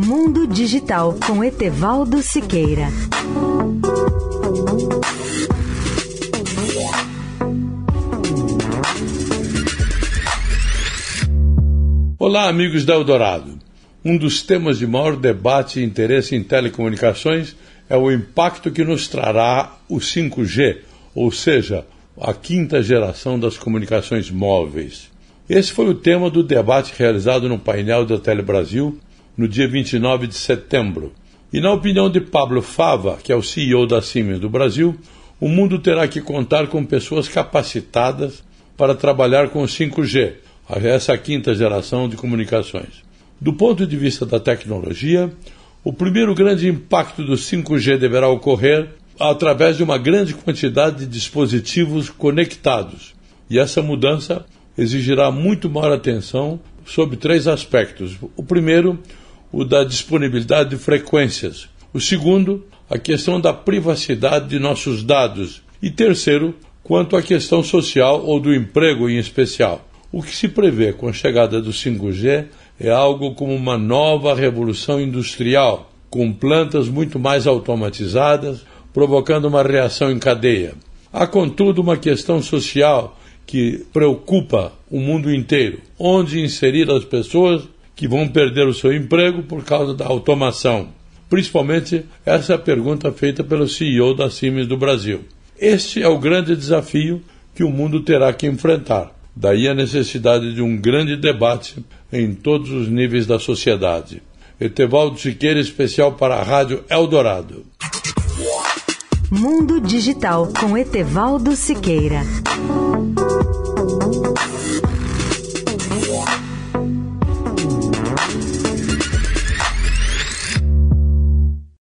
Mundo Digital com Etevaldo Siqueira. Olá, amigos da Eldorado. Um dos temas de maior debate e interesse em telecomunicações é o impacto que nos trará o 5G, ou seja, a quinta geração das comunicações móveis. Esse foi o tema do debate realizado no painel da Telebrasil no dia 29 de setembro. E na opinião de Pablo Fava, que é o CEO da Siemens do Brasil, o mundo terá que contar com pessoas capacitadas para trabalhar com o 5G, essa quinta geração de comunicações. Do ponto de vista da tecnologia, o primeiro grande impacto do 5G deverá ocorrer através de uma grande quantidade de dispositivos conectados. E essa mudança exigirá muito maior atenção sobre três aspectos. O primeiro, o da disponibilidade de frequências. O segundo, a questão da privacidade de nossos dados. E terceiro, quanto à questão social ou do emprego em especial. O que se prevê com a chegada do 5G é algo como uma nova revolução industrial, com plantas muito mais automatizadas, provocando uma reação em cadeia. Há, contudo, uma questão social que preocupa o mundo inteiro: onde inserir as pessoas que vão perder o seu emprego por causa da automação. Principalmente, essa é pergunta feita pelo CEO da Siemens do Brasil. Este é o grande desafio que o mundo terá que enfrentar. Daí a necessidade de um grande debate em todos os níveis da sociedade. Etevaldo Siqueira, especial para a Rádio Eldorado. Mundo Digital com Etevaldo Siqueira.